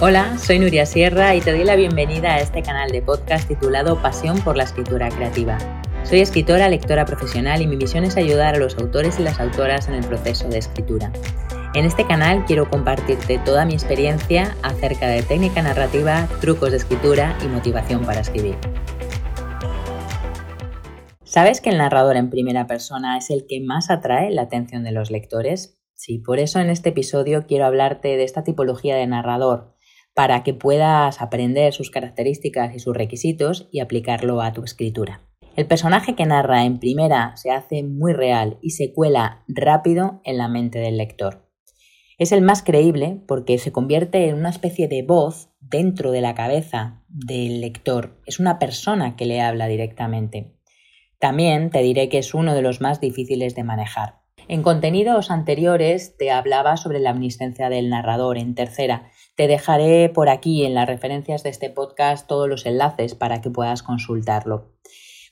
Hola, soy Nuria Sierra y te doy la bienvenida a este canal de podcast titulado Pasión por la Escritura Creativa. Soy escritora, lectora profesional y mi misión es ayudar a los autores y las autoras en el proceso de escritura. En este canal quiero compartirte toda mi experiencia acerca de técnica narrativa, trucos de escritura y motivación para escribir. ¿Sabes que el narrador en primera persona es el que más atrae la atención de los lectores? Sí, por eso en este episodio quiero hablarte de esta tipología de narrador, para que puedas aprender sus características y sus requisitos y aplicarlo a tu escritura. El personaje que narra en primera se hace muy real y se cuela rápido en la mente del lector. Es el más creíble porque se convierte en una especie de voz dentro de la cabeza del lector. Es una persona que le habla directamente. También te diré que es uno de los más difíciles de manejar. En contenidos anteriores te hablaba sobre la omnisciencia del narrador en tercera te dejaré por aquí en las referencias de este podcast todos los enlaces para que puedas consultarlo.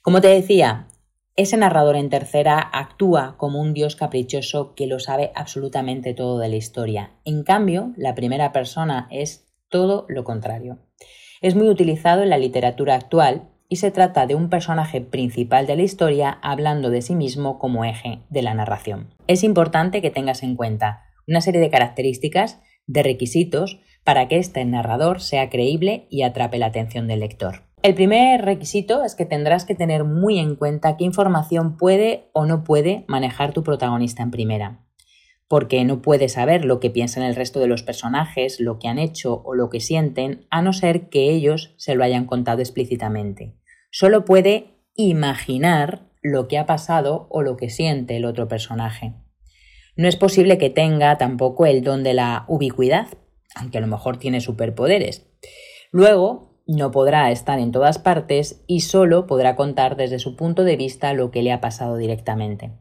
Como te decía, ese narrador en tercera actúa como un dios caprichoso que lo sabe absolutamente todo de la historia. En cambio, la primera persona es todo lo contrario. Es muy utilizado en la literatura actual y se trata de un personaje principal de la historia hablando de sí mismo como eje de la narración. Es importante que tengas en cuenta una serie de características, de requisitos para que este narrador sea creíble y atrape la atención del lector. El primer requisito es que tendrás que tener muy en cuenta qué información puede o no puede manejar tu protagonista en primera, porque no puede saber lo que piensan el resto de los personajes, lo que han hecho o lo que sienten, a no ser que ellos se lo hayan contado explícitamente. Solo puede imaginar lo que ha pasado o lo que siente el otro personaje. No es posible que tenga tampoco el don de la ubicuidad, aunque a lo mejor tiene superpoderes. Luego, no podrá estar en todas partes y solo podrá contar desde su punto de vista lo que le ha pasado directamente.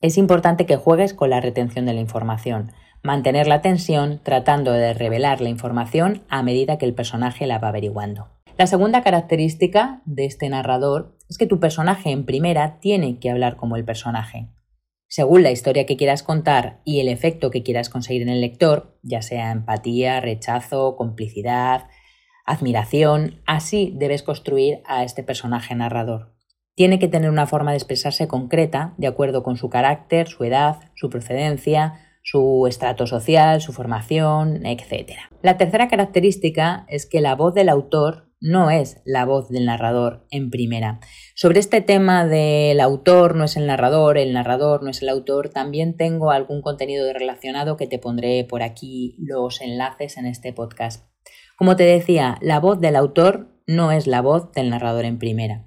Es importante que juegues con la retención de la información, mantener la tensión tratando de revelar la información a medida que el personaje la va averiguando. La segunda característica de este narrador es que tu personaje en primera tiene que hablar como el personaje. Según la historia que quieras contar y el efecto que quieras conseguir en el lector, ya sea empatía, rechazo, complicidad, admiración, así debes construir a este personaje narrador. Tiene que tener una forma de expresarse concreta, de acuerdo con su carácter, su edad, su procedencia, su estrato social, su formación, etc. La tercera característica es que la voz del autor no es la voz del narrador en primera. Sobre este tema del autor no es el narrador, el narrador no es el autor, también tengo algún contenido relacionado que te pondré por aquí los enlaces en este podcast. Como te decía, la voz del autor no es la voz del narrador en primera.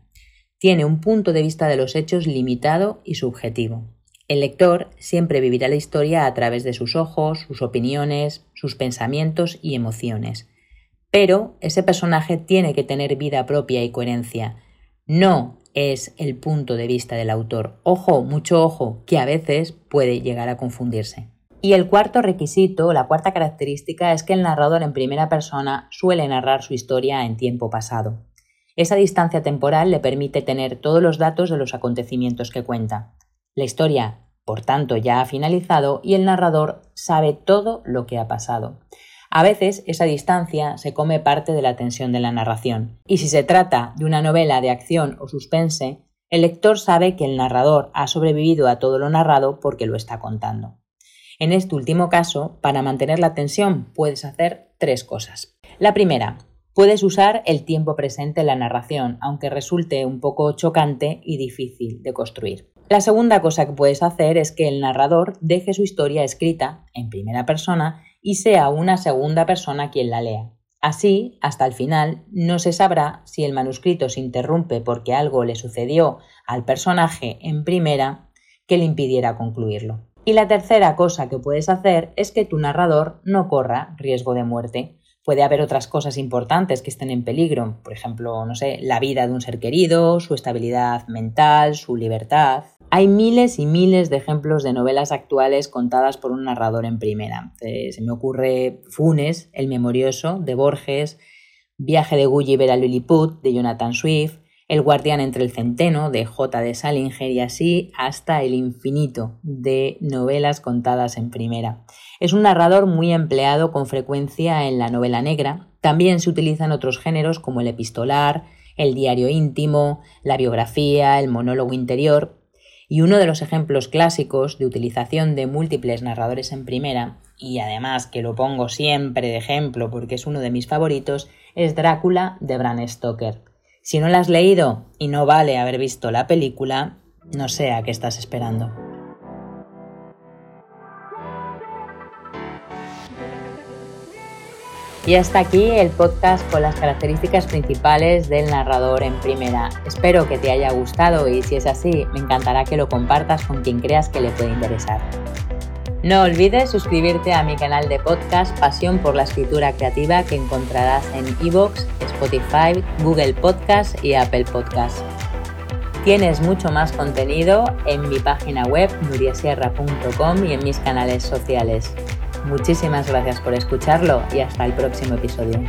Tiene un punto de vista de los hechos limitado y subjetivo. El lector siempre vivirá la historia a través de sus ojos, sus opiniones, sus pensamientos y emociones. Pero ese personaje tiene que tener vida propia y coherencia. No es el punto de vista del autor. Ojo, mucho ojo, que a veces puede llegar a confundirse. Y el cuarto requisito, la cuarta característica, es que el narrador en primera persona suele narrar su historia en tiempo pasado. Esa distancia temporal le permite tener todos los datos de los acontecimientos que cuenta. La historia, por tanto, ya ha finalizado y el narrador sabe todo lo que ha pasado. A veces esa distancia se come parte de la tensión de la narración, y si se trata de una novela de acción o suspense, el lector sabe que el narrador ha sobrevivido a todo lo narrado porque lo está contando. En este último caso, para mantener la tensión puedes hacer tres cosas. La primera, puedes usar el tiempo presente en la narración, aunque resulte un poco chocante y difícil de construir. La segunda cosa que puedes hacer es que el narrador deje su historia escrita en primera persona y sea una segunda persona quien la lea. Así, hasta el final, no se sabrá si el manuscrito se interrumpe porque algo le sucedió al personaje en primera que le impidiera concluirlo. Y la tercera cosa que puedes hacer es que tu narrador no corra riesgo de muerte. Puede haber otras cosas importantes que estén en peligro, por ejemplo, no sé, la vida de un ser querido, su estabilidad mental, su libertad. Hay miles y miles de ejemplos de novelas actuales contadas por un narrador en primera. Se me ocurre Funes, El Memorioso, de Borges, Viaje de Gulliver a Lilliput, de Jonathan Swift, El guardián entre el centeno de J. de Salinger y así hasta el infinito de novelas contadas en primera. Es un narrador muy empleado con frecuencia en la novela negra. También se utilizan otros géneros como el epistolar, el diario íntimo, la biografía, el monólogo interior. Y uno de los ejemplos clásicos de utilización de múltiples narradores en primera, y además que lo pongo siempre de ejemplo porque es uno de mis favoritos, es Drácula de Bram Stoker. Si no la has leído y no vale haber visto la película, no sé a qué estás esperando. Y hasta aquí el podcast con las características principales del narrador en primera. Espero que te haya gustado y si es así, me encantará que lo compartas con quien creas que le puede interesar. No olvides suscribirte a mi canal de podcast Pasión por la Escritura Creativa que encontrarás en iVoox, Spotify, Google Podcast y Apple Podcast. Tienes mucho más contenido en mi página web nuriasierra.com y en mis canales sociales. Muchísimas gracias por escucharlo y hasta el próximo episodio.